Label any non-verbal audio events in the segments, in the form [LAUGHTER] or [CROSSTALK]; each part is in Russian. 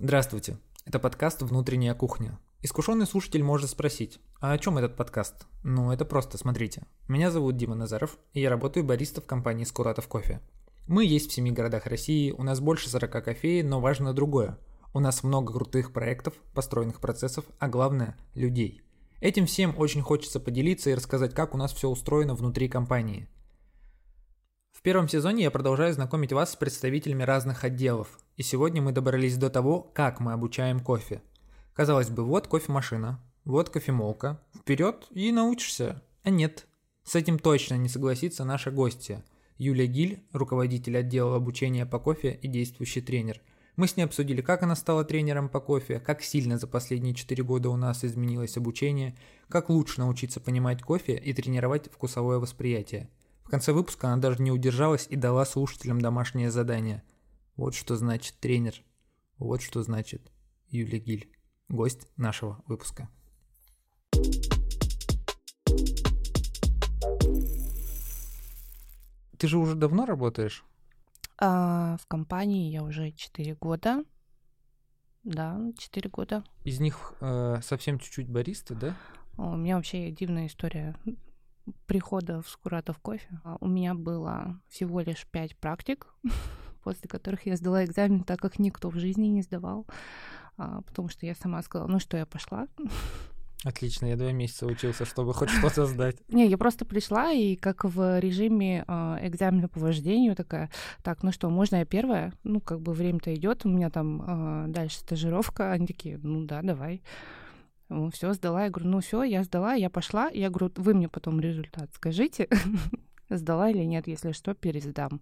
Здравствуйте, это подкаст «Внутренняя кухня». Искушенный слушатель может спросить, а о чем этот подкаст? Ну, это просто, смотрите. Меня зовут Дима Назаров, и я работаю бариста в компании «Скуратов кофе». Мы есть в семи городах России, у нас больше 40 кофеин, но важно другое. У нас много крутых проектов, построенных процессов, а главное – людей. Этим всем очень хочется поделиться и рассказать, как у нас все устроено внутри компании. Первом сезоне я продолжаю знакомить вас с представителями разных отделов, и сегодня мы добрались до того, как мы обучаем кофе. Казалось бы, вот кофемашина, вот кофемолка, вперед и научишься. А нет, с этим точно не согласится наша гостья. Юлия Гиль, руководитель отдела обучения по кофе и действующий тренер. Мы с ней обсудили, как она стала тренером по кофе, как сильно за последние 4 года у нас изменилось обучение, как лучше научиться понимать кофе и тренировать вкусовое восприятие. В конце выпуска она даже не удержалась и дала слушателям домашнее задание – вот что значит тренер. Вот что значит Юлия Гиль, гость нашего выпуска. Ты же уже давно работаешь? А, в компании я уже 4 года. Да, 4 года. Из них э, совсем чуть-чуть бариста, да? У меня вообще дивная история прихода в Скуратов кофе. А, у меня было всего лишь 5 практик [LAUGHS] после которых я сдала экзамен, так как никто в жизни не сдавал, а, потому что я сама сказала, ну что, я пошла. [LAUGHS] Отлично, я два месяца учился, чтобы хоть [LAUGHS] что-то сдать. Не, я просто пришла и как в режиме э, экзамена по вождению такая, так, ну что, можно я первая? Ну, как бы время-то идет, у меня там э, дальше стажировка. Они такие, ну да, давай. Все, сдала. Я говорю, ну все, я сдала, я пошла. Я говорю, вы мне потом результат скажите, [LAUGHS] сдала или нет, если что, пересдам.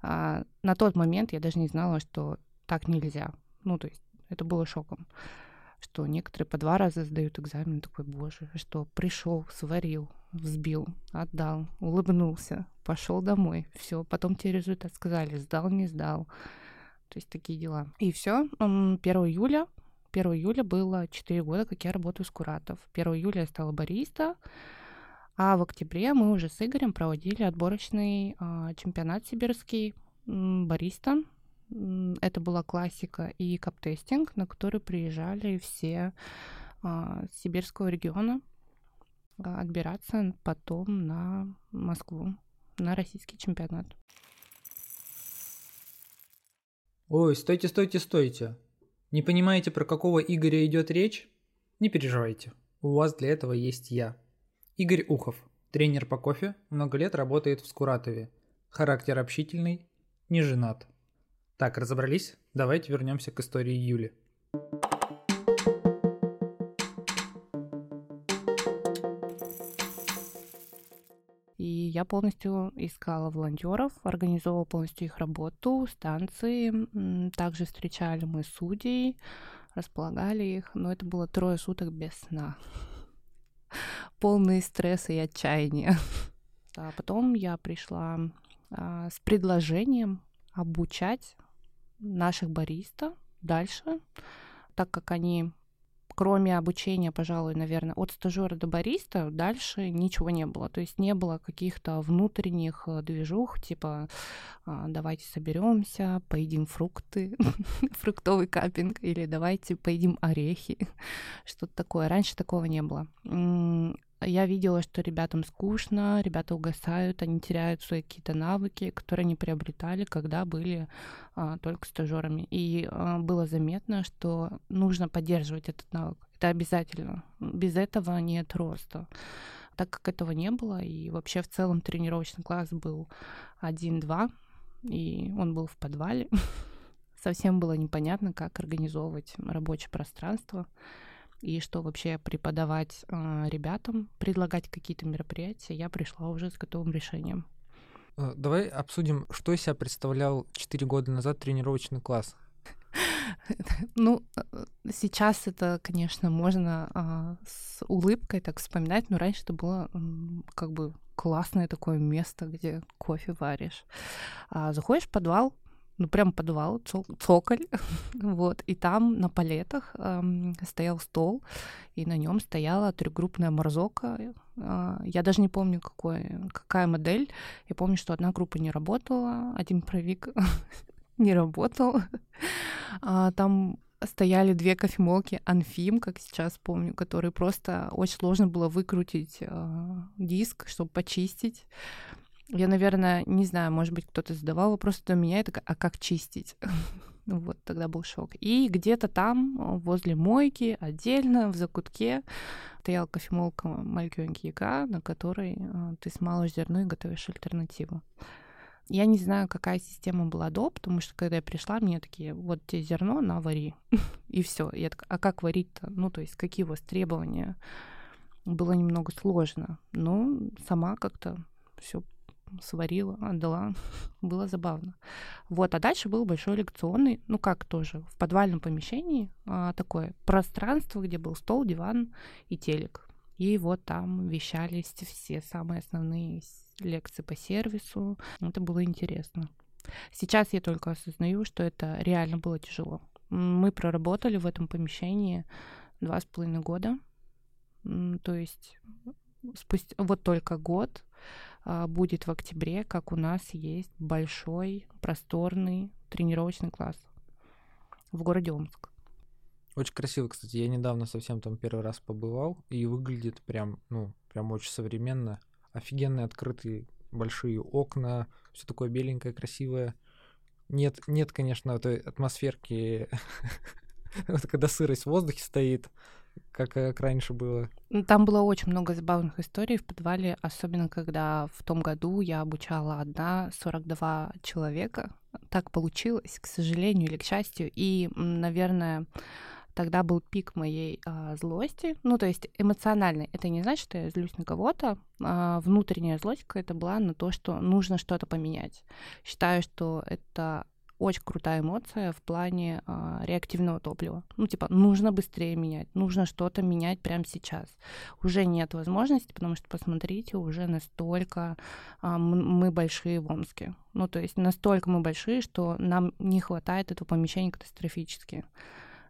А, на тот момент я даже не знала, что так нельзя. Ну, то есть это было шоком, что некоторые по два раза сдают экзамен. Такой, боже, что пришел, сварил, взбил, отдал, улыбнулся, пошел домой. Все, потом тебе результат сказали, сдал, не сдал. То есть такие дела. И все, 1 июля 1 июля было 4 года, как я работаю с Куратов. 1 июля я стала бариста, а в октябре мы уже с Игорем проводили отборочный э, чемпионат сибирский бариста. Это была классика и каптестинг, на который приезжали все э, сибирского региона э, отбираться потом на Москву, на российский чемпионат. Ой, стойте, стойте, стойте. Не понимаете, про какого Игоря идет речь? Не переживайте, у вас для этого есть я. Игорь Ухов, тренер по кофе, много лет работает в Скуратове. Характер общительный, не женат. Так, разобрались? Давайте вернемся к истории Юли. Я полностью искала волонтеров, организовывала полностью их работу, станции. Также встречали мы судей, располагали их, но это было трое суток без сна [LAUGHS] полные стресса и отчаяния. [LAUGHS] А потом я пришла а, с предложением обучать наших бариста дальше, так как они кроме обучения, пожалуй, наверное, от стажера до бариста, дальше ничего не было. То есть не было каких-то внутренних э, движух, типа а, давайте соберемся, поедим фрукты, [LAUGHS] фруктовый капинг, или давайте поедим орехи, [LAUGHS] что-то такое. Раньше такого не было я видела, что ребятам скучно, ребята угасают, они теряют свои какие-то навыки, которые они приобретали, когда были а, только стажерами. И а, было заметно, что нужно поддерживать этот навык. Это обязательно. Без этого нет роста. Так как этого не было, и вообще в целом тренировочный класс был 1-2, и он был в подвале, [LAUGHS] совсем было непонятно, как организовывать рабочее пространство и что вообще преподавать э, ребятам, предлагать какие-то мероприятия, я пришла уже с готовым решением. Э, давай обсудим, что из себя представлял 4 года назад тренировочный класс. [LAUGHS] Ну, э, сейчас это, конечно, можно а, с улыбкой так вспоминать, но раньше это было как бы классное такое место, где кофе варишь. А, заходишь в подвал, ну, прям подвал, цоколь, [LAUGHS] вот, и там на палетах эм, стоял стол, и на нем стояла трехгруппная морзока. Э, я даже не помню, какой, какая модель. Я помню, что одна группа не работала, один провик [LAUGHS] не работал. А, там стояли две кофемолки Анфим, как сейчас помню, которые просто очень сложно было выкрутить э, диск, чтобы почистить. Я, наверное, не знаю, может быть, кто-то задавал вопрос до меня, это, а как чистить? [LAUGHS] Вот тогда был шок. И где-то там, возле мойки, отдельно, в закутке, стояла кофемолка Малькёнки Яка, на которой э, ты смалываешь зерно и готовишь альтернативу. Я не знаю, какая система была до, потому что когда я пришла, мне такие, вот тебе зерно, на вари. [LAUGHS] и все. Я так, а как варить-то? Ну, то есть какие у вас требования? Было немного сложно. Но сама как-то все сварила, отдала. [LAUGHS] Было забавно. Вот, а дальше был большой лекционный, ну как тоже, в подвальном помещении а, такое пространство, где был стол, диван и телек. И вот там вещались все самые основные лекции по сервису. Это было интересно. Сейчас я только осознаю, что это реально было тяжело. Мы проработали в этом помещении два с половиной года. То есть спустя вот только год а, будет в октябре, как у нас есть большой, просторный тренировочный класс в городе Омск. Очень красиво, кстати. Я недавно совсем там первый раз побывал, и выглядит прям, ну, прям очень современно. Офигенные открытые большие окна, все такое беленькое, красивое. Нет, нет, конечно, той атмосферки, [LAUGHS] когда сырость в воздухе стоит, как, как раньше было. Там было очень много забавных историй в подвале, особенно когда в том году я обучала одна 42 человека. Так получилось, к сожалению или к счастью. И, наверное, тогда был пик моей а, злости. Ну, то есть эмоциональной. Это не значит, что я злюсь на кого-то. А внутренняя злость это была на то, что нужно что-то поменять. Считаю, что это очень крутая эмоция в плане а, реактивного топлива. Ну, типа, нужно быстрее менять, нужно что-то менять прямо сейчас. Уже нет возможности, потому что, посмотрите, уже настолько а, мы большие в Омске. Ну, то есть настолько мы большие, что нам не хватает этого помещения катастрофически.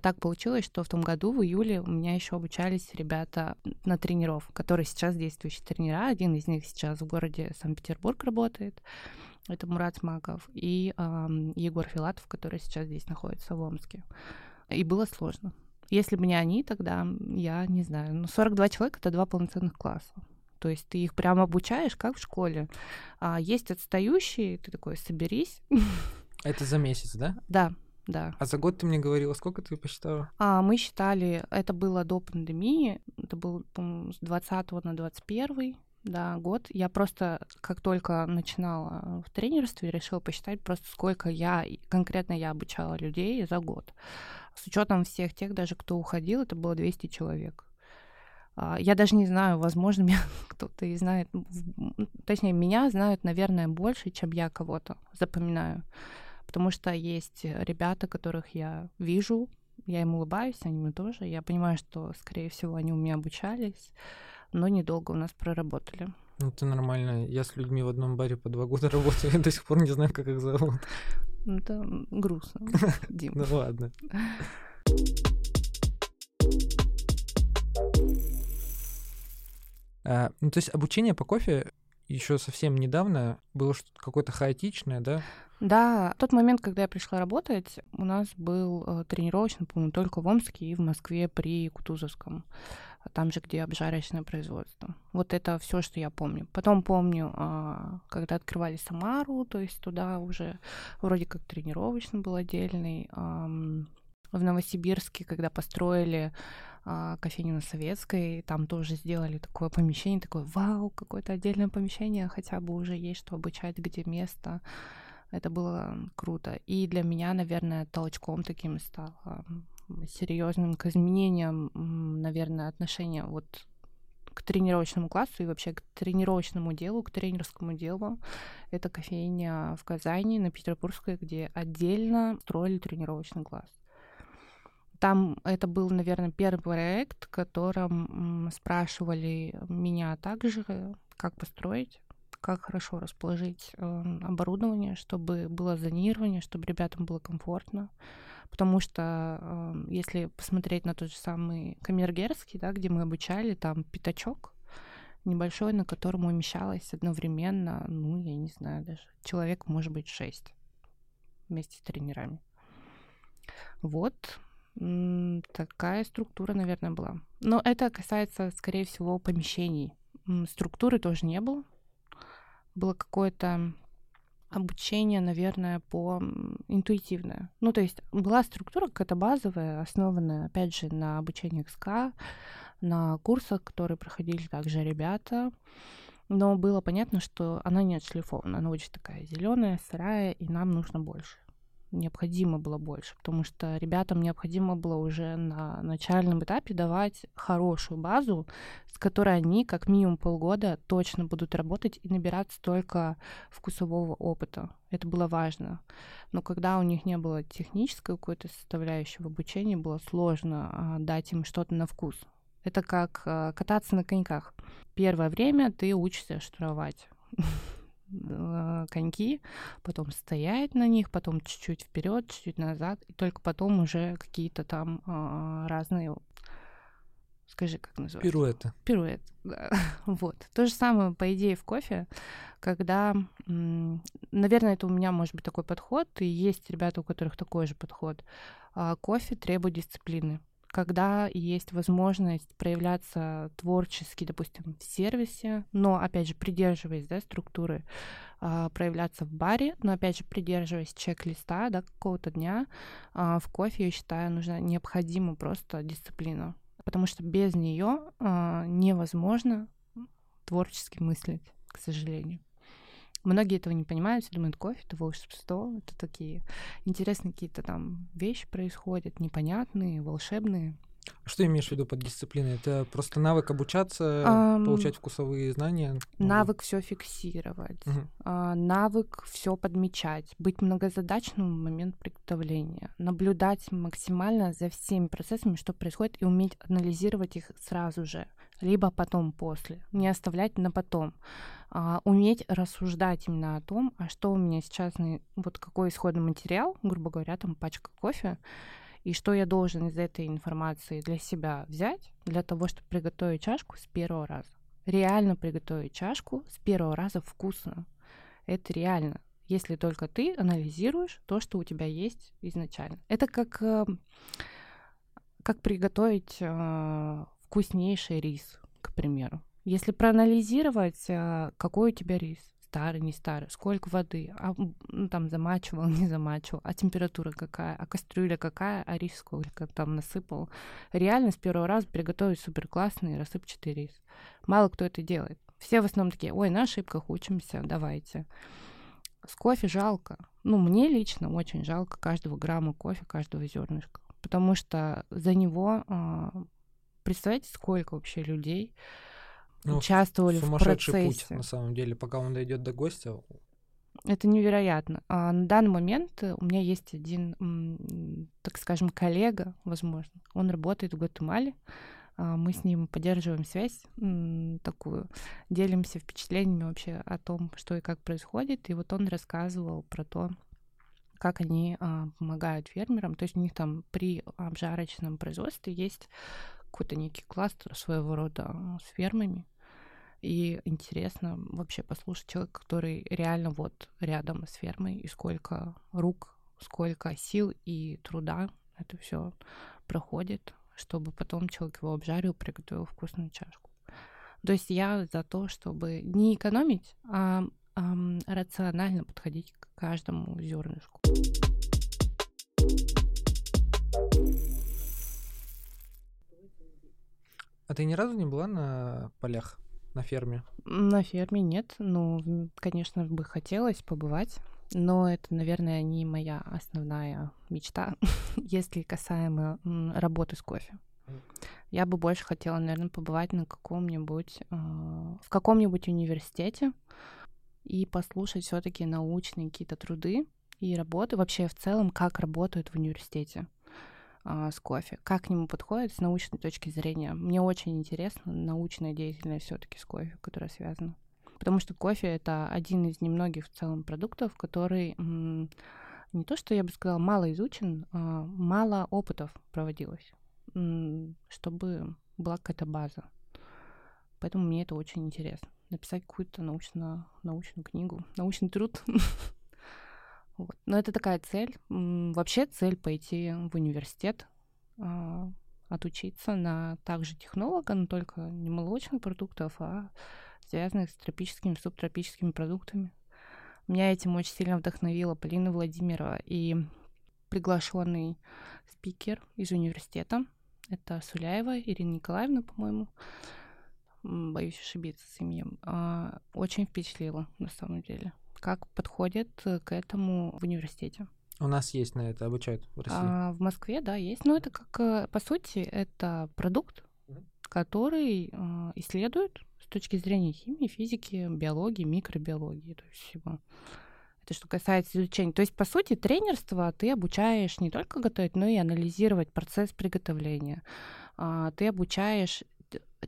Так получилось, что в том году, в июле, у меня еще обучались ребята на тренеров, которые сейчас действующие тренера. Один из них сейчас в городе Санкт-Петербург работает. Это Мурат Смаков и э, Егор Филатов, который сейчас здесь находится в Омске. И было сложно. Если бы не они, тогда я не знаю. Ну, 42 человека — это два полноценных класса. То есть ты их прямо обучаешь, как в школе. А есть отстающие, ты такой, соберись. Это за месяц, да? Да, да. А за год ты мне говорила, сколько ты посчитала? А, мы считали, это было до пандемии, это был, с 20 на 21 да, год. Я просто, как только начинала в тренерстве, решила посчитать просто, сколько я, конкретно я обучала людей за год. С учетом всех тех, даже кто уходил, это было 200 человек. А, я даже не знаю, возможно, [LAUGHS] меня кто-то и знает, точнее, меня знают, наверное, больше, чем я кого-то запоминаю. Потому что есть ребята, которых я вижу, я им улыбаюсь, они мне тоже. Я понимаю, что, скорее всего, они у меня обучались но недолго у нас проработали. Ну, это нормально. Я с людьми в одном баре по два года [LAUGHS] работаю, я до сих пор не знаю, как их зовут. Ну, это грустно, [LAUGHS] Дим. Ну, ладно. А, ну, то есть обучение по кофе еще совсем недавно было что-то какое-то хаотичное, да? Да, в тот момент, когда я пришла работать, у нас был э, тренировочный, по-моему, только в Омске и в Москве при Кутузовском там же, где обжарочное производство. Вот это все, что я помню. Потом помню, а, когда открывали Самару, то есть туда уже вроде как тренировочный был отдельный. В Новосибирске, когда построили а, кофейню на Советской, там тоже сделали такое помещение, такое, вау, какое-то отдельное помещение, хотя бы уже есть что обучать, где место. Это было круто. И для меня, наверное, толчком таким стало серьезным к изменениям, наверное, отношения вот к тренировочному классу и вообще к тренировочному делу, к тренерскому делу. Это кофейня в Казани на Петербургской, где отдельно строили тренировочный класс. Там это был, наверное, первый проект, в котором спрашивали меня также, как построить, как хорошо расположить э, оборудование, чтобы было зонирование, чтобы ребятам было комфортно потому что э, если посмотреть на тот же самый Камергерский, да, где мы обучали, там пятачок небольшой, на котором умещалось одновременно, ну, я не знаю, даже человек, может быть, шесть вместе с тренерами. Вот. Такая структура, наверное, была. Но это касается, скорее всего, помещений. Структуры тоже не было. Было какое-то обучение, наверное, по интуитивное. Ну, то есть была структура какая-то базовая, основанная, опять же, на обучении XK, на курсах, которые проходили также ребята. Но было понятно, что она не отшлифована, она очень такая зеленая, сырая, и нам нужно больше необходимо было больше, потому что ребятам необходимо было уже на начальном этапе давать хорошую базу, с которой они как минимум полгода точно будут работать и набирать столько вкусового опыта. Это было важно. Но когда у них не было технической какой-то составляющей в обучении, было сложно а, дать им что-то на вкус. Это как а, кататься на коньках. Первое время ты учишься штурмовать Э, [LAUGHS] коньки, потом стоять на них, потом чуть-чуть вперед, чуть-чуть назад, и только потом уже какие-то там э, разные Скажи, как называется? Пируэты. Пируэт, да. [LAUGHS] вот. То же самое, по идее, в кофе, когда, наверное, это у меня может быть такой подход, и есть ребята, у которых такой же подход. А кофе требует дисциплины когда есть возможность проявляться творчески, допустим, в сервисе, но, опять же, придерживаясь да, структуры, э, проявляться в баре, но, опять же, придерживаясь чек-листа да, какого-то дня, э, в кофе, я считаю, нужна необходима просто дисциплина, потому что без нее э, невозможно творчески мыслить, к сожалению. Многие этого не понимают, все думают, кофе — это волшебство, это такие интересные какие-то там вещи происходят, непонятные, волшебные. Что имеешь в виду под дисциплиной? Это просто навык обучаться, um, получать вкусовые знания? Навык все фиксировать, uh-huh. uh, навык все подмечать, быть многозадачным в момент приготовления, наблюдать максимально за всеми процессами, что происходит, и уметь анализировать их сразу же, либо потом после, не оставлять на потом а, уметь рассуждать именно о том, а что у меня сейчас, вот какой исходный материал, грубо говоря, там пачка кофе, и что я должен из этой информации для себя взять для того, чтобы приготовить чашку с первого раза. Реально приготовить чашку с первого раза вкусно. Это реально, если только ты анализируешь то, что у тебя есть изначально. Это как, э, как приготовить э, вкуснейший рис, к примеру. Если проанализировать, э, какой у тебя рис, старый, не старый, сколько воды, а, ну, там замачивал, [LAUGHS] не замачивал, а температура какая, а кастрюля какая, а рис сколько там насыпал. Реально с первого раза приготовить супер классный рассыпчатый рис. Мало кто это делает. Все в основном такие, ой, на ошибках учимся, давайте. С кофе жалко. Ну, мне лично очень жалко каждого грамма кофе, каждого зернышка. Потому что за него, а, представляете, сколько вообще людей ну, участвовали в процессе. путь, на самом деле, пока он дойдет до гостя. Это невероятно. А на данный момент у меня есть один, так скажем, коллега, возможно. Он работает в Гватемале. А, мы с ним поддерживаем связь такую, делимся впечатлениями вообще о том, что и как происходит. И вот он рассказывал про то, как они а, помогают фермерам. То есть у них там при обжарочном производстве есть какой-то некий кластер своего рода с фермами. И интересно вообще послушать человека, который реально вот рядом с фермой, и сколько рук, сколько сил и труда это все проходит, чтобы потом человек его обжарил, приготовил вкусную чашку. То есть я за то, чтобы не экономить, а, а рационально подходить к каждому зернышку. А ты ни разу не была на полях, на ферме? На ферме нет. Ну, конечно, бы хотелось побывать. Но это, наверное, не моя основная мечта, [LAUGHS] если касаемо работы с кофе. Я бы больше хотела, наверное, побывать на каком-нибудь, э, в каком-нибудь университете и послушать все-таки научные какие-то труды и работы, вообще в целом, как работают в университете а, с кофе. Как к нему подходит с научной точки зрения? Мне очень интересна научная деятельность все-таки с кофе, которая связана. Потому что кофе это один из немногих в целом продуктов, который не то, что я бы сказала, мало изучен, а мало опытов проводилось, чтобы была какая-то база. Поэтому мне это очень интересно. Написать какую-то научно, научную книгу, научный труд. [LAUGHS] Вот. Но это такая цель. Вообще цель пойти в университет, а, отучиться на также технолога, но только не молочных продуктов, а связанных с тропическими, субтропическими продуктами. Меня этим очень сильно вдохновила Полина Владимирова и приглашенный спикер из университета. Это Суляева Ирина Николаевна, по-моему. Боюсь ошибиться с именем. А, очень впечатлила, на самом деле. Как подходят к этому в университете. У нас есть на это, обучают в России. А, в Москве, да, есть. Но это как, э, по сути, это продукт, который э, исследует с точки зрения химии, физики, биологии, микробиологии, то есть всего. Это что касается изучения. То есть, по сути, тренерство ты обучаешь не только готовить, но и анализировать процесс приготовления. А, ты обучаешь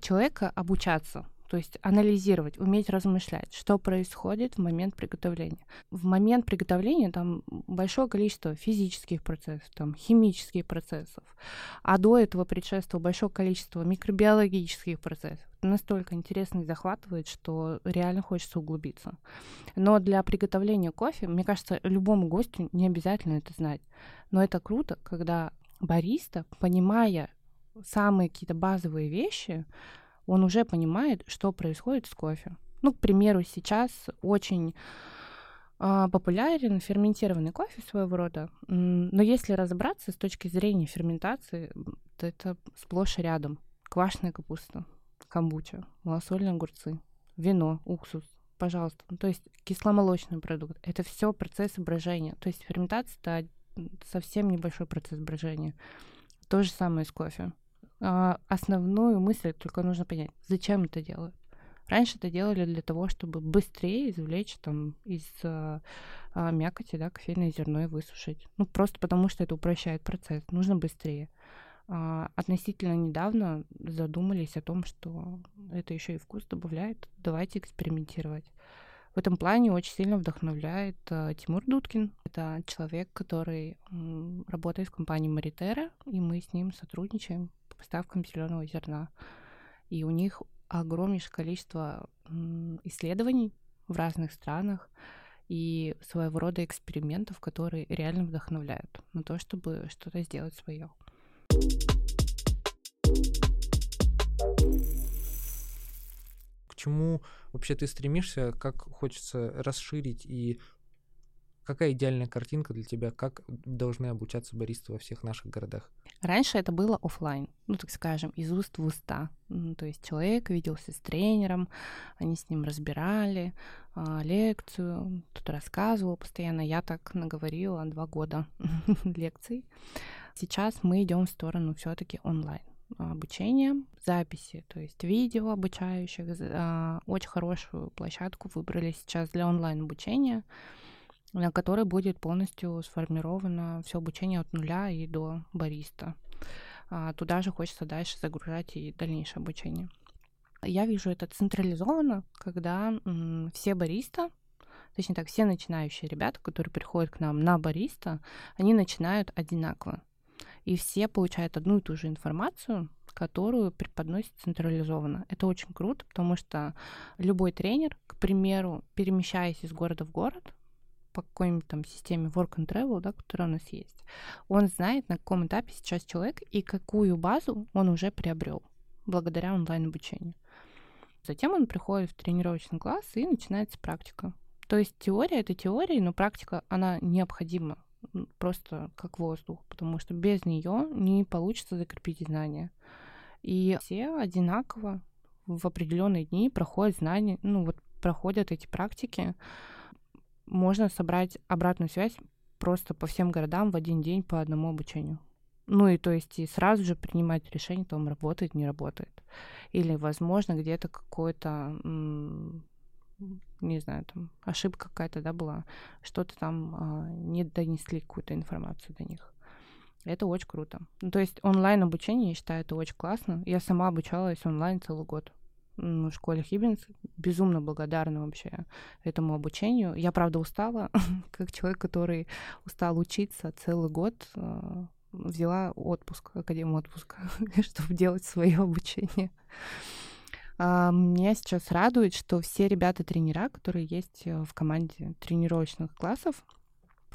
человека обучаться то есть анализировать, уметь размышлять, что происходит в момент приготовления. В момент приготовления там большое количество физических процессов, там химических процессов, а до этого предшествовало большое количество микробиологических процессов. Настолько интересно и захватывает, что реально хочется углубиться. Но для приготовления кофе, мне кажется, любому гостю не обязательно это знать. Но это круто, когда бариста, понимая самые какие-то базовые вещи, он уже понимает, что происходит с кофе. Ну, к примеру, сейчас очень э, популярен ферментированный кофе своего рода, но если разобраться с точки зрения ферментации, то это сплошь и рядом. Квашеная капуста, камбуча, малосольные огурцы, вино, уксус, пожалуйста. Ну, то есть кисломолочный продукт. Это все процесс брожения. То есть ферментация — это совсем небольшой процесс брожения. То же самое с кофе. А, основную мысль только нужно понять, зачем это делают. Раньше это делали для того, чтобы быстрее извлечь там из а, а, мякоти, да, кофейное зерно и высушить. Ну, просто потому что это упрощает процесс. Нужно быстрее. А, относительно недавно задумались о том, что это еще и вкус добавляет. Давайте экспериментировать. В этом плане очень сильно вдохновляет uh, Тимур Дудкин. Это человек, который м, работает в компании Маритера, и мы с ним сотрудничаем поставкам зеленого зерна. И у них огромнейшее количество исследований в разных странах и своего рода экспериментов, которые реально вдохновляют на то, чтобы что-то сделать свое. К чему вообще ты стремишься, как хочется расширить и Какая идеальная картинка для тебя? Как должны обучаться баристы во всех наших городах? Раньше это было офлайн, ну так скажем, из уст в уста. То есть человек виделся с тренером, они с ним разбирали а, лекцию, кто-то рассказывал постоянно. Я так наговорила два года [LAUGHS] лекций. Сейчас мы идем в сторону все-таки онлайн обучения, записи, то есть видео обучающих. А, очень хорошую площадку выбрали сейчас для онлайн обучения на которой будет полностью сформировано все обучение от нуля и до бариста. А, туда же хочется дальше загружать и дальнейшее обучение. Я вижу это централизованно, когда все бариста, точнее так, все начинающие ребята, которые приходят к нам на бариста, они начинают одинаково. И все получают одну и ту же информацию, которую преподносит централизованно. Это очень круто, потому что любой тренер, к примеру, перемещаясь из города в город, по какой-нибудь там системе work and travel, да, которая у нас есть, он знает, на каком этапе сейчас человек и какую базу он уже приобрел благодаря онлайн-обучению. Затем он приходит в тренировочный класс и начинается практика. То есть теория — это теория, но практика, она необходима просто как воздух, потому что без нее не получится закрепить знания. И все одинаково в определенные дни проходят знания, ну вот проходят эти практики, можно собрать обратную связь просто по всем городам в один день по одному обучению. Ну и то есть и сразу же принимать решение, там работает, не работает. Или, возможно, где-то какой-то, не знаю, там ошибка какая-то, да, была, что-то там а, не донесли какую-то информацию до них. Это очень круто. Ну, то есть онлайн обучение, я считаю, это очень классно. Я сама обучалась онлайн целый год в школе Хиббинс. Безумно благодарна вообще этому обучению. Я, правда, устала, [LAUGHS] как человек, который устал учиться целый год, а, взяла отпуск, академию отпуска, [LAUGHS] чтобы делать свое обучение. А, меня сейчас радует, что все ребята-тренера, которые есть э, в команде тренировочных классов,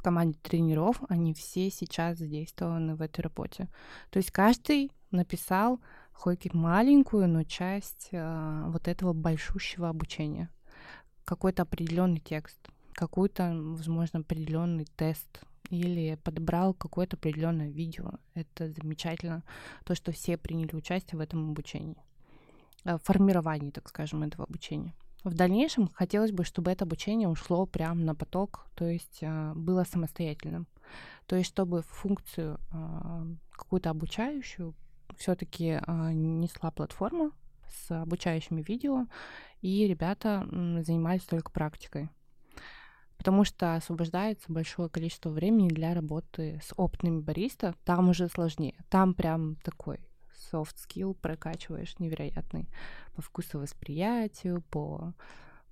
команде тренеров, они все сейчас задействованы в этой работе. То есть каждый написал хоть маленькую, но часть э, вот этого большущего обучения. Какой-то определенный текст, какой-то, возможно, определенный тест или подобрал какое-то определенное видео. Это замечательно, то, что все приняли участие в этом обучении, в формировании, так скажем, этого обучения. В дальнейшем хотелось бы, чтобы это обучение ушло прямо на поток, то есть э, было самостоятельным. То есть чтобы функцию э, какую-то обучающую все-таки э, несла платформа с обучающими видео, и ребята занимались только практикой. Потому что освобождается большое количество времени для работы с опытными бариста. Там уже сложнее. Там прям такой soft skill прокачиваешь невероятный по вкусовосприятию, по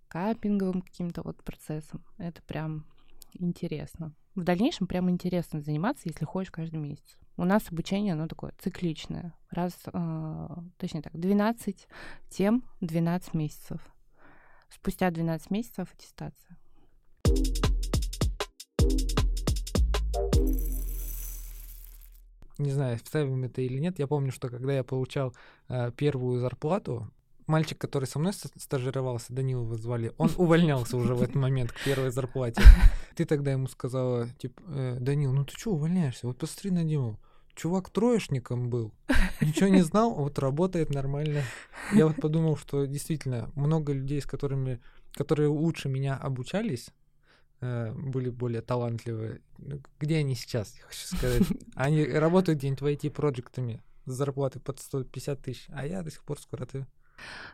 капинговым каким-то вот процессам. Это прям интересно. В дальнейшем прям интересно заниматься, если ходишь каждый месяц. У нас обучение, оно такое цикличное. Раз, э, точнее так, 12 тем, 12 месяцев. Спустя 12 месяцев аттестация. не знаю, вставим это или нет, я помню, что когда я получал э, первую зарплату, мальчик, который со мной стажировался, Данил его звали, он [LAUGHS] увольнялся уже в этот момент к первой зарплате. [LAUGHS] Ты тогда ему сказала, типа, э, Данил, ну ты что увольняешься? Вот посмотри на Диму. Чувак троечником был, ничего не знал, вот работает нормально. Я вот подумал, что действительно много людей, с которыми, которые лучше меня обучались, Э, были более талантливые. Где они сейчас, я хочу сказать? Они работают где-нибудь в IT-проектами с зарплатой под 150 тысяч, а я до сих пор скоротаю.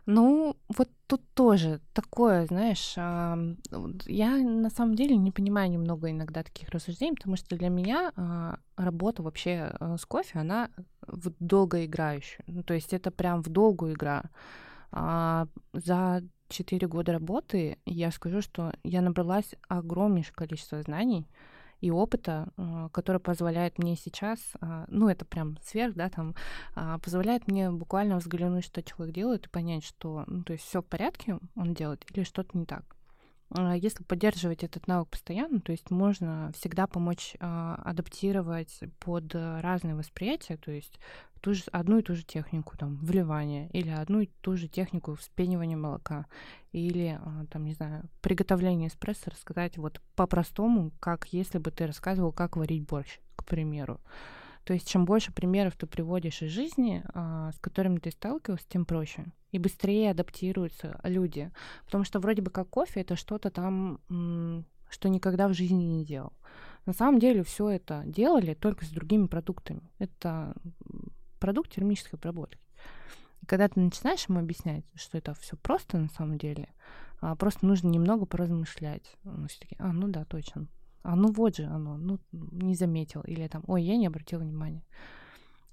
Ну, вот тут тоже такое, знаешь, я на самом деле не понимаю немного иногда таких рассуждений, потому что для меня а, работа вообще э, с кофе, она долгоиграющая. Ну, то есть это прям в долгую игра. А, за четыре года работы я скажу, что я набралась огромнейшее количество знаний и опыта, а, который позволяет мне сейчас, а, ну это прям сверх, да, там, а, позволяет мне буквально взглянуть, что человек делает, и понять, что, ну, то есть все в порядке он делает или что-то не так. Если поддерживать этот навык постоянно, то есть можно всегда помочь адаптировать под разные восприятия, то есть ту же, одну и ту же технику там вливания или одну и ту же технику вспенивания молока или а, там не знаю приготовление эспрессо рассказать вот по-простому как если бы ты рассказывал как варить борщ к примеру. То есть чем больше примеров ты приводишь из жизни а, с которыми ты сталкивался тем проще и быстрее адаптируются люди потому что вроде бы как кофе это что-то там что никогда в жизни не делал на самом деле все это делали только с другими продуктами. Это продукт термической обработки. И когда ты начинаешь ему объяснять, что это все просто на самом деле, а просто нужно немного поразмышлять. Ну, все таки а, ну да, точно. А ну вот же оно, ну не заметил. Или там, ой, я не обратил внимания.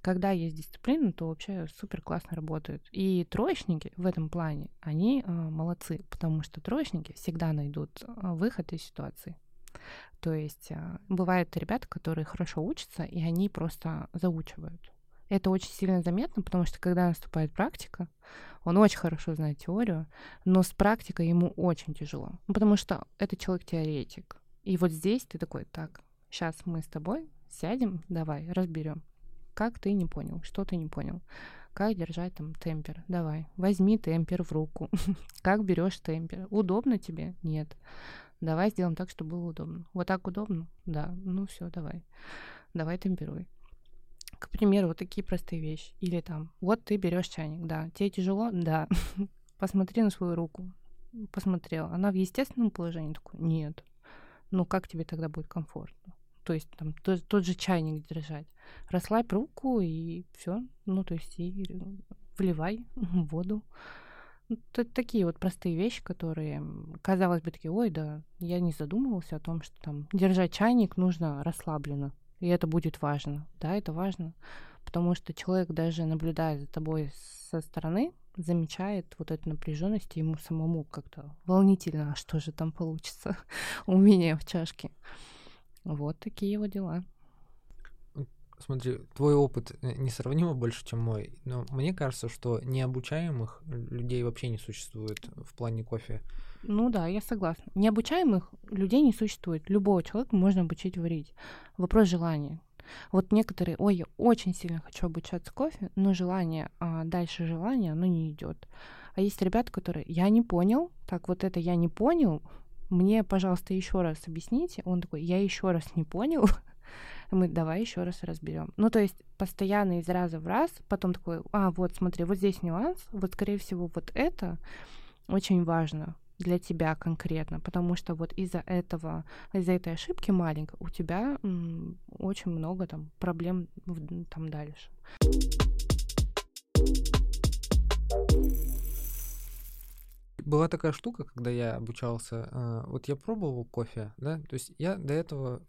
Когда есть дисциплина, то вообще супер классно работают. И троечники в этом плане, они э, молодцы, потому что троечники всегда найдут э, выход из ситуации. То есть э, бывают ребята, которые хорошо учатся, и они просто заучивают. Это очень сильно заметно, потому что когда наступает практика, он очень хорошо знает теорию, но с практикой ему очень тяжело, ну, потому что это человек-теоретик. И вот здесь ты такой, так, сейчас мы с тобой сядем, давай, разберем. Как ты не понял, что ты не понял, как держать там темпер, давай, возьми темпер в руку, [LAUGHS] как берешь темпер, удобно тебе? Нет. Давай сделаем так, чтобы было удобно. Вот так удобно? Да. Ну все, давай. Давай темперуй. К примеру, вот такие простые вещи. Или там, вот ты берешь чайник, да. Тебе тяжело? Да. [LAUGHS] Посмотри на свою руку. Посмотрел. Она в естественном положении? Такой, нет. Ну, как тебе тогда будет комфортно? То есть там тот, тот же чайник держать. Расслабь руку и все. Ну, то есть и вливай [LAUGHS] воду. Ну, такие вот простые вещи, которые, казалось бы, такие, ой, да, я не задумывался о том, что там держать чайник нужно расслабленно и это будет важно. Да, это важно, потому что человек даже наблюдая за тобой со стороны, замечает вот эту напряженность, и ему самому как-то волнительно, а что же там получится [LAUGHS] у меня в чашке. Вот такие вот дела. Смотри, твой опыт э, несравнимо больше, чем мой, но мне кажется, что необучаемых людей вообще не существует в плане кофе. Ну да, я согласна. Необучаемых людей не существует. Любого человека можно обучить варить. Вопрос желания. Вот некоторые, ой, я очень сильно хочу обучаться кофе, но желание, а дальше желание, оно не идет. А есть ребята, которые, я не понял, так вот это я не понял, мне, пожалуйста, еще раз объясните. Он такой, я еще раз не понял. [LAUGHS] Мы давай еще раз разберем. Ну, то есть постоянно из раза в раз, потом такой, а, вот смотри, вот здесь нюанс, вот, скорее всего, вот это очень важно для тебя конкретно, потому что вот из-за этого, из-за этой ошибки маленькой у тебя м, очень много там проблем в, там дальше. Была такая штука, когда я обучался, э, вот я пробовал кофе, да, то есть я до этого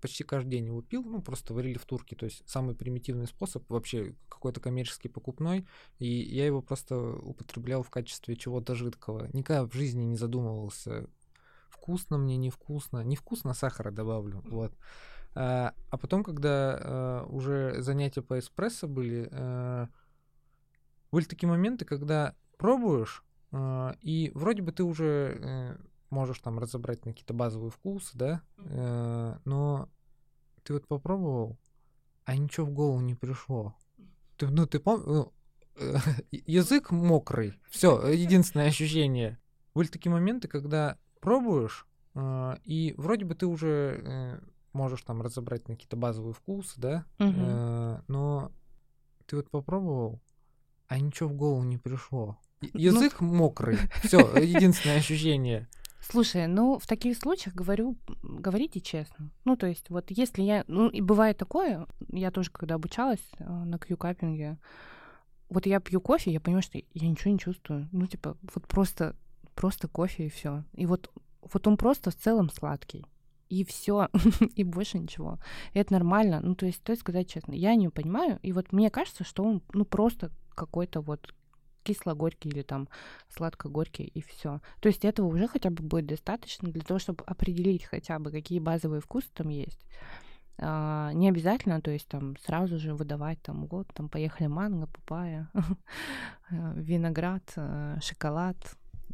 почти каждый день его пил, ну, просто варили в турке, то есть самый примитивный способ, вообще какой-то коммерческий покупной, и я его просто употреблял в качестве чего-то жидкого. Никогда в жизни не задумывался, вкусно мне, невкусно, невкусно сахара добавлю, вот. А, а потом, когда а, уже занятия по эспрессо были, а, были такие моменты, когда пробуешь, а, и вроде бы ты уже э, можешь там разобрать на какие-то базовые вкусы, да, э, но ты вот попробовал, а ничего в голову не пришло. Ты, ну, ты помнишь, ну, [LAUGHS] язык мокрый, все, [LAUGHS] единственное ощущение. Были такие моменты, когда пробуешь, э, и вроде бы ты уже э, можешь там разобрать на какие-то базовые вкусы, да, но ты вот попробовал, а ничего в голову не пришло. Ну, Язык мокрый, все, [LAUGHS] единственное ощущение. Слушай, ну в таких случаях говорю, говорите честно. Ну то есть вот если я, ну и бывает такое, я тоже когда обучалась э, на кью-каппинге, вот я пью кофе, я понимаю, что я ничего не чувствую. Ну типа вот просто, просто кофе и все. И вот, вот он просто в целом сладкий. И все, [LAUGHS] и больше ничего. И это нормально. Ну, то есть, стоит сказать честно, я не понимаю, и вот мне кажется, что он, ну, просто какой-то вот кисло-горький или там сладко-горький, и все. То есть этого уже хотя бы будет достаточно для того, чтобы определить хотя бы, какие базовые вкусы там есть. А, не обязательно, то есть там сразу же выдавать там вот там поехали манго, папайя, [LAUGHS] э, виноград, э, шоколад,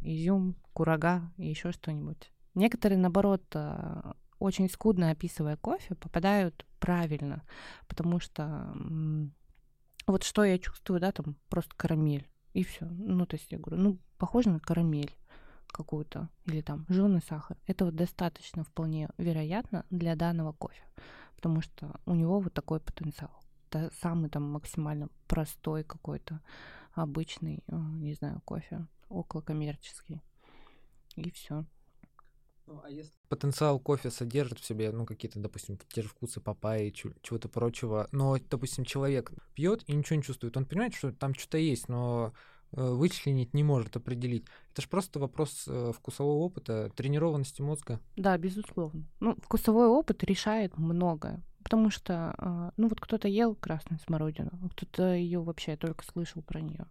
изюм, курага и еще что-нибудь. Некоторые, наоборот, э, очень скудно описывая кофе, попадают правильно, потому что вот что я чувствую, да, там просто карамель. И все. Ну, то есть я говорю, ну, похоже на карамель какую-то или там жженый сахар. Это вот достаточно вполне вероятно для данного кофе, потому что у него вот такой потенциал. Это самый там максимально простой какой-то обычный, э, не знаю, кофе, около коммерческий. И все. Ну, а если потенциал кофе содержит в себе, ну, какие-то, допустим, те же вкусы папайи, чего-то прочего, но, допустим, человек пьет и ничего не чувствует, он понимает, что там что-то есть, но э, вычленить не может определить. Это же просто вопрос э, вкусового опыта, тренированности мозга. Да, безусловно. Ну, вкусовой опыт решает многое. Потому что, а, ну вот кто-то ел красную смородину, а кто-то ее вообще только слышал про нее.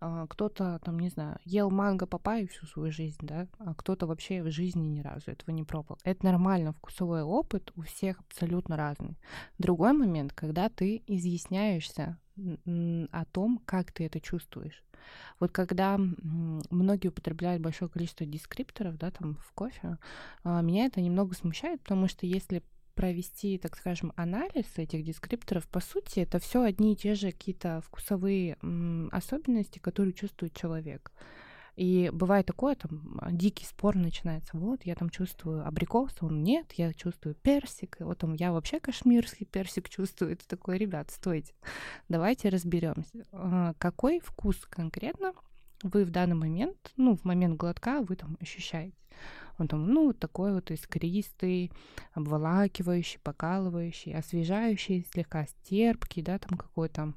Кто-то, там, не знаю, ел манго папайю всю свою жизнь, да, а кто-то вообще в жизни ни разу этого не пробовал. Это нормально, вкусовой опыт у всех абсолютно разный. Другой момент, когда ты изъясняешься о том, как ты это чувствуешь. Вот когда многие употребляют большое количество дескрипторов, да, там в кофе, а, меня это немного смущает, потому что если провести, так скажем, анализ этих дескрипторов, по сути, это все одни и те же какие-то вкусовые особенности, которые чувствует человек. И бывает такое, там, а, дикий спор начинается. Вот, я там чувствую абрикос, он нет, я чувствую персик, вот там я вообще кашмирский персик [LAUGHS] чувствую. Это такой, ребят, стойте, давайте разберемся. А, Какой вкус конкретно вы в данный момент, ну, в момент глотка вы там ощущаете? Он там, ну, такой вот искристый, обволакивающий, покалывающий, освежающий, слегка стерпкий, да, там какой-то,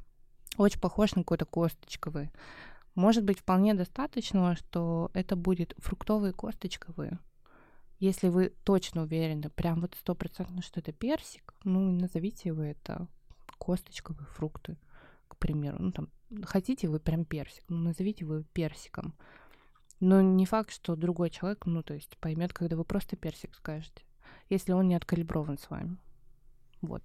очень похож на какой-то косточковый. Может быть, вполне достаточно, что это будет фруктовые косточковые. Если вы точно уверены, прям вот стопроцентно, что это персик, ну, назовите вы это косточковые фрукты, к примеру. Ну, там, хотите вы прям персик, ну, назовите вы персиком. Но не факт, что другой человек, ну, то есть поймет, когда вы просто персик скажете, если он не откалиброван с вами. Вот.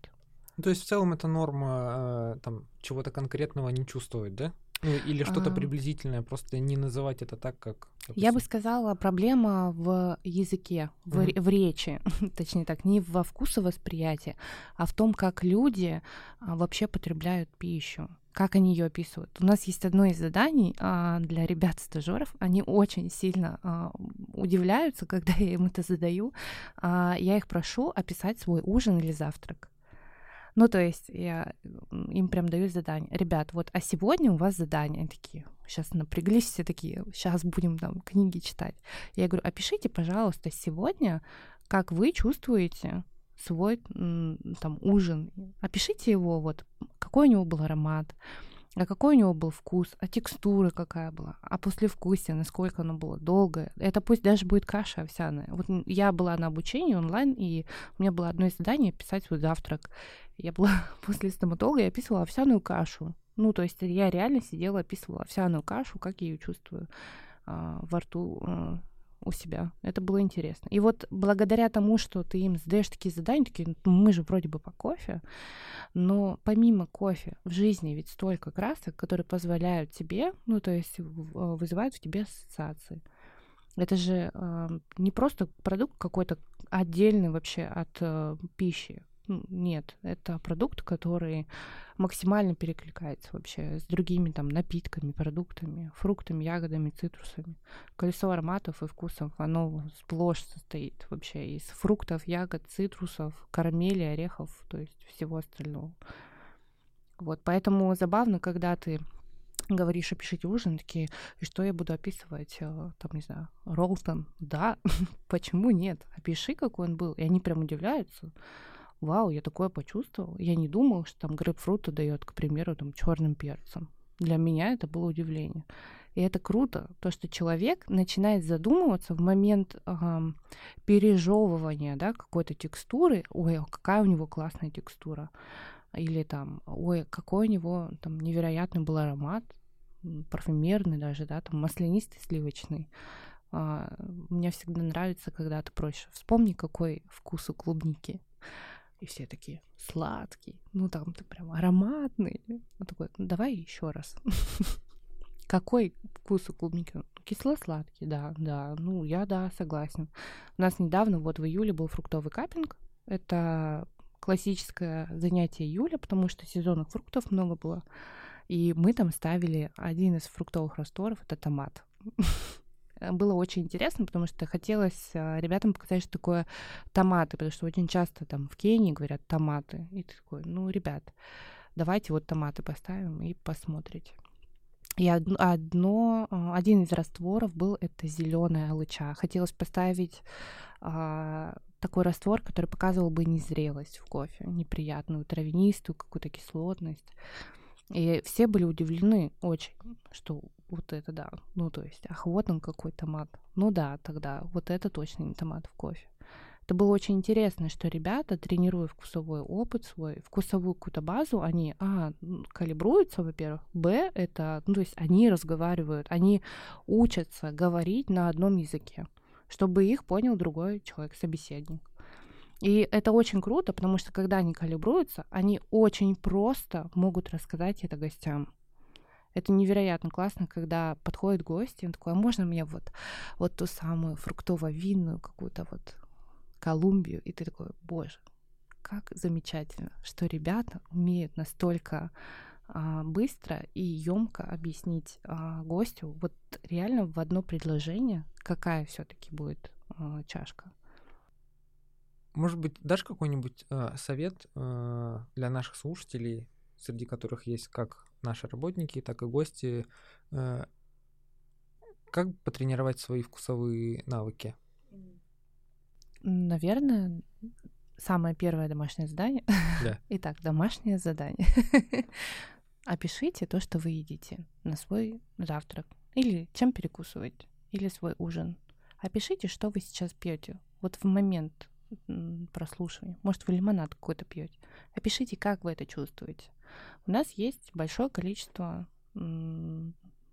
То есть в целом это норма э, там чего-то конкретного не чувствовать, да? Ну, или что-то а... приблизительное, просто не называть это так, как... Допустим. Я бы сказала, проблема в языке, в, mm-hmm. в речи, [LAUGHS] точнее так, не во вкусовосприятии, а в том, как люди а, вообще потребляют пищу как они ее описывают. У нас есть одно из заданий а, для ребят-стажеров. Они очень сильно а, удивляются, [LAUGHS] когда я им это задаю. А, я их прошу описать свой ужин или завтрак. Ну, то есть я им прям даю задание. Ребят, вот, а сегодня у вас задание. Они такие, сейчас напряглись все такие, сейчас будем там книги читать. Я говорю, опишите, пожалуйста, сегодня, как вы чувствуете свой там ужин. Опишите его, вот, какой у него был аромат, а какой у него был вкус, а текстура какая была, а послевкусие, насколько оно было долгое. Это пусть даже будет каша овсяная. Вот я была на обучении онлайн, и у меня было одно из заданий писать свой завтрак. Я была [LAUGHS] после стоматолога, я описывала овсяную кашу. Ну, то есть я реально сидела, описывала овсяную кашу, как я ее чувствую а, во рту а, у себя. Это было интересно. И вот благодаря тому, что ты им задаешь такие задания, такие, ну, мы же вроде бы по кофе, но помимо кофе в жизни ведь столько красок, которые позволяют тебе, ну, то есть вызывают в тебе ассоциации. Это же э, не просто продукт какой-то отдельный вообще от э, пищи. Нет, это продукт, который максимально перекликается вообще с другими там напитками, продуктами, фруктами, ягодами, цитрусами. Колесо ароматов и вкусов, оно сплошь состоит вообще из фруктов, ягод, цитрусов, карамели, орехов, то есть всего остального. Вот, поэтому забавно, когда ты говоришь, опишите ужин, такие, и что я буду описывать, э, там, не знаю, Ролтон, да, [LAUGHS] почему нет, опиши, какой он был, и они прям удивляются, вау, я такое почувствовал. Я не думал, что там грейпфрута дает, к примеру, там черным перцем. Для меня это было удивление. И это круто, то, что человек начинает задумываться в момент э, пережевывания да, какой-то текстуры. Ой, а какая у него классная текстура. Или там, ой, какой у него там невероятный был аромат, парфюмерный даже, да, там маслянистый, сливочный. А, мне всегда нравится, когда ты проще. Вспомни, какой вкус у клубники. И все такие, сладкий, ну там ты прям ароматный. Он такой, ну давай еще раз. [LAUGHS] Какой вкус у клубники? Кисло-сладкий, да, да. Ну, я, да, согласен. У нас недавно, вот в июле был фруктовый капинг. Это классическое занятие июля, потому что сезонных фруктов много было. И мы там ставили один из фруктовых растворов, это томат. [LAUGHS] Э, было очень интересно, потому что хотелось э, ребятам показать, что такое томаты, потому что очень часто там в Кении говорят томаты. И ты такой, ну, ребят, давайте вот томаты поставим и посмотрите. И одно, э, один из растворов был это зеленая алыча. Хотелось поставить а, такой раствор, который показывал бы незрелость в кофе, неприятную, травянистую какую-то кислотность. И все были удивлены очень, что вот это да. Ну, то есть, ах, вот он какой томат. Ну да, тогда вот это точно не томат в кофе. Это было очень интересно, что ребята, тренируя вкусовой опыт свой, вкусовую какую-то базу, они, а, калибруются, во-первых, б, это, ну, то есть они разговаривают, они учатся говорить на одном языке, чтобы их понял другой человек, собеседник. И это очень круто, потому что когда они калибруются, они очень просто могут рассказать это гостям. Это невероятно классно, когда подходит гость, и он такой, а можно мне вот, вот ту самую фруктово-винную какую-то вот Колумбию? И ты такой, боже, как замечательно, что ребята умеют настолько а, быстро и емко объяснить а, гостю вот реально в одно предложение, какая все-таки будет а, чашка. Может быть, дашь какой-нибудь э, совет э, для наших слушателей, среди которых есть как наши работники, так и гости, э, как потренировать свои вкусовые навыки? Наверное, самое первое домашнее задание. Да. [LAUGHS] Итак, домашнее задание. [LAUGHS] Опишите то, что вы едите на свой завтрак. Или чем перекусываете. Или свой ужин. Опишите, что вы сейчас пьете. Вот в момент прослушивания. Может, вы лимонад какой-то пьете. Опишите, как вы это чувствуете. У нас есть большое количество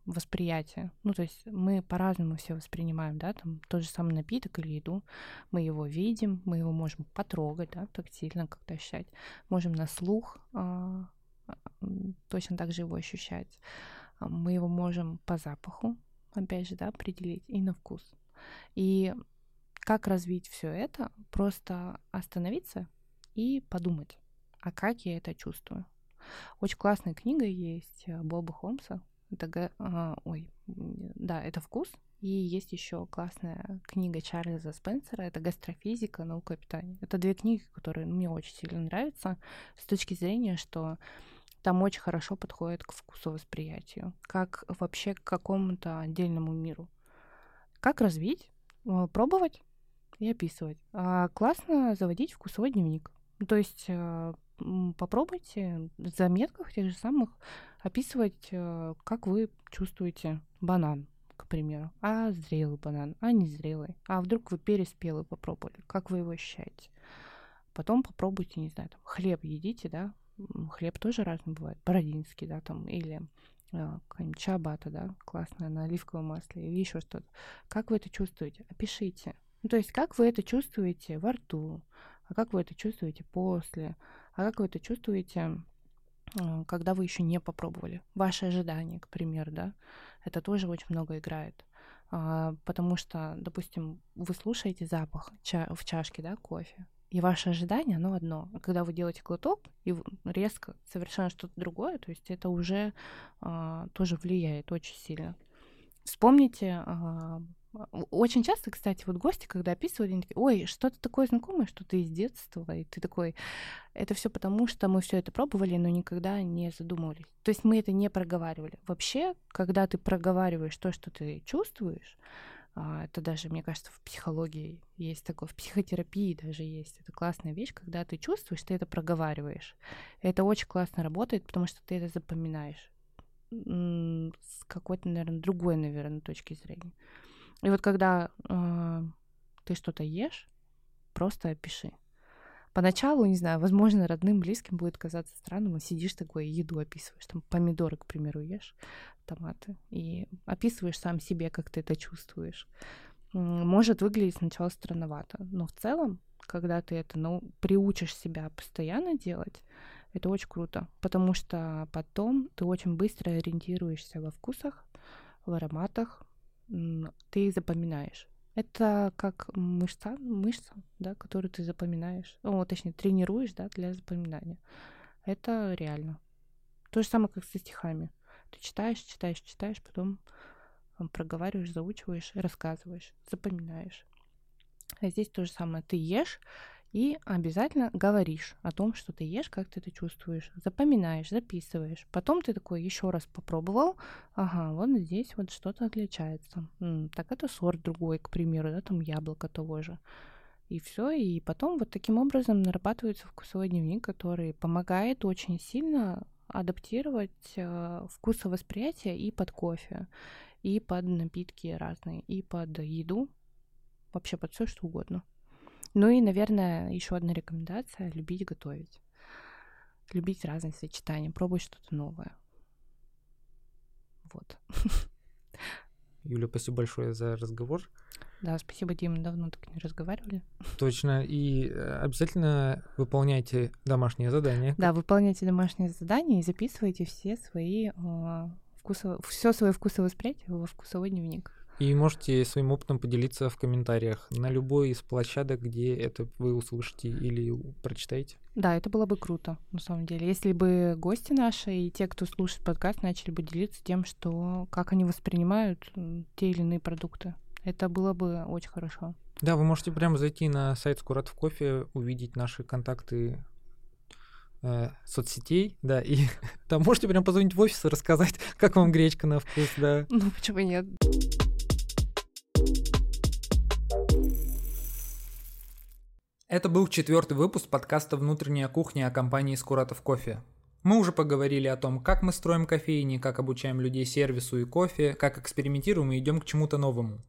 восприятие. Ну, то есть мы по-разному все воспринимаем, да, там тот же самый напиток или еду. Мы его видим, мы его можем потрогать, да, тактильно как-то ощущать. Можем на слух а, точно так же его ощущать. Мы его можем по запаху, опять же, да, определить, и на вкус. И как развить все это? Просто остановиться и подумать, а как я это чувствую. Очень классная книга есть э, Боба Холмса. Это, а, ой, да, это вкус. И есть еще классная книга Чарльза Спенсера, это «Гастрофизика. Наука питания». Это две книги, которые мне очень сильно нравятся с точки зрения, что там очень хорошо подходит к вкусовосприятию, как вообще к какому-то отдельному миру. Как развить? Э, пробовать и описывать. А классно заводить вкусовой дневник. То есть э, попробуйте в заметках тех же самых описывать, э, как вы чувствуете банан, к примеру. А зрелый банан, а не зрелый. А вдруг вы переспелый попробовали, как вы его ощущаете. Потом попробуйте, не знаю, там, хлеб едите, да, хлеб тоже разный бывает, бородинский, да, там, или э, чабата, да, классная, на оливковом масле, или еще что-то. Как вы это чувствуете? Опишите. Ну, то есть, как вы это чувствуете во рту, а как вы это чувствуете после, а как вы это чувствуете, а, когда вы еще не попробовали. Ваши ожидания, к примеру, да, это тоже очень много играет. А, потому что, допустим, вы слушаете запах в чашке, да, кофе, и ваше ожидание, оно одно. А когда вы делаете глоток и резко совершенно что-то другое, то есть это уже а, тоже влияет очень сильно. Вспомните а, очень часто, кстати, вот гости, когда описывают, они такие, ой, что-то такое знакомое, что-то из детства, и ты такой, это все потому, что мы все это пробовали, но никогда не задумывались. То есть мы это не проговаривали. Вообще, когда ты проговариваешь то, что ты чувствуешь, а, это даже, мне кажется, в психологии есть такое, в психотерапии даже есть. Это классная вещь, когда ты чувствуешь, ты это проговариваешь. Это очень классно работает, потому что ты это запоминаешь с какой-то, наверное, другой, наверное, точки зрения. И вот когда э, ты что-то ешь, просто опиши. Поначалу, не знаю, возможно, родным, близким будет казаться странным, сидишь такой, еду описываешь, там помидоры, к примеру, ешь, томаты, и описываешь сам себе, как ты это чувствуешь. Может выглядеть сначала странновато, но в целом, когда ты это ну, приучишь себя постоянно делать, это очень круто, потому что потом ты очень быстро ориентируешься во вкусах, в ароматах, ты запоминаешь. Это как мышца, мышца, да, которую ты запоминаешь, о, точнее, тренируешь, да, для запоминания. Это реально. То же самое, как со стихами. Ты читаешь, читаешь, читаешь, потом проговариваешь, заучиваешь, рассказываешь, запоминаешь. А здесь то же самое. Ты ешь, и обязательно говоришь о том, что ты ешь, как ты это чувствуешь. Запоминаешь, записываешь. Потом ты такой еще раз попробовал. Ага, вот здесь вот что-то отличается. Так это сорт другой, к примеру, да, там яблоко того же. И все, и потом вот таким образом нарабатывается вкусовой дневник, который помогает очень сильно адаптировать э, вкусовосприятие и под кофе, и под напитки разные, и под еду, вообще под все что угодно. Ну и, наверное, еще одна рекомендация — любить готовить. Любить разные сочетания, пробовать что-то новое. Вот. Юля, спасибо большое за разговор. Да, спасибо, Дима, давно так не разговаривали. Точно, и э, обязательно выполняйте домашние задания. Да, выполняйте домашние задания и записывайте все свои э, вкусо... все свое вкусовосприятие во вкусовой дневник. И можете своим опытом поделиться в комментариях на любой из площадок, где это вы услышите или прочитаете. Да, это было бы круто, на самом деле. Если бы гости наши и те, кто слушает подкаст, начали бы делиться тем, что как они воспринимают те или иные продукты. Это было бы очень хорошо. Да, вы можете прямо зайти на сайт Скуратов Кофе, увидеть наши контакты э, соцсетей, да, и [LAUGHS] там можете прям позвонить в офис и рассказать, [LAUGHS] как вам гречка на вкус, да. Ну, почему нет? Это был четвертый выпуск подкаста «Внутренняя кухня» о компании «Скуратов кофе». Мы уже поговорили о том, как мы строим кофейни, как обучаем людей сервису и кофе, как экспериментируем и идем к чему-то новому.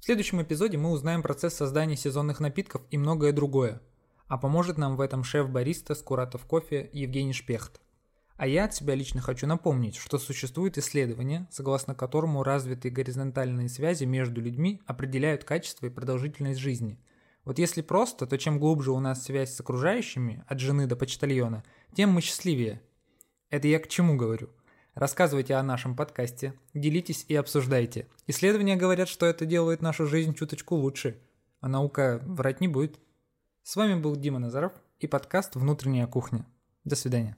В следующем эпизоде мы узнаем процесс создания сезонных напитков и многое другое. А поможет нам в этом шеф-бариста Скуратов кофе Евгений Шпехт. А я от себя лично хочу напомнить, что существует исследование, согласно которому развитые горизонтальные связи между людьми определяют качество и продолжительность жизни. Вот если просто, то чем глубже у нас связь с окружающими, от жены до почтальона, тем мы счастливее. Это я к чему говорю? Рассказывайте о нашем подкасте, делитесь и обсуждайте. Исследования говорят, что это делает нашу жизнь чуточку лучше, а наука врать не будет. С вами был Дима Назаров и подкаст «Внутренняя кухня». До свидания.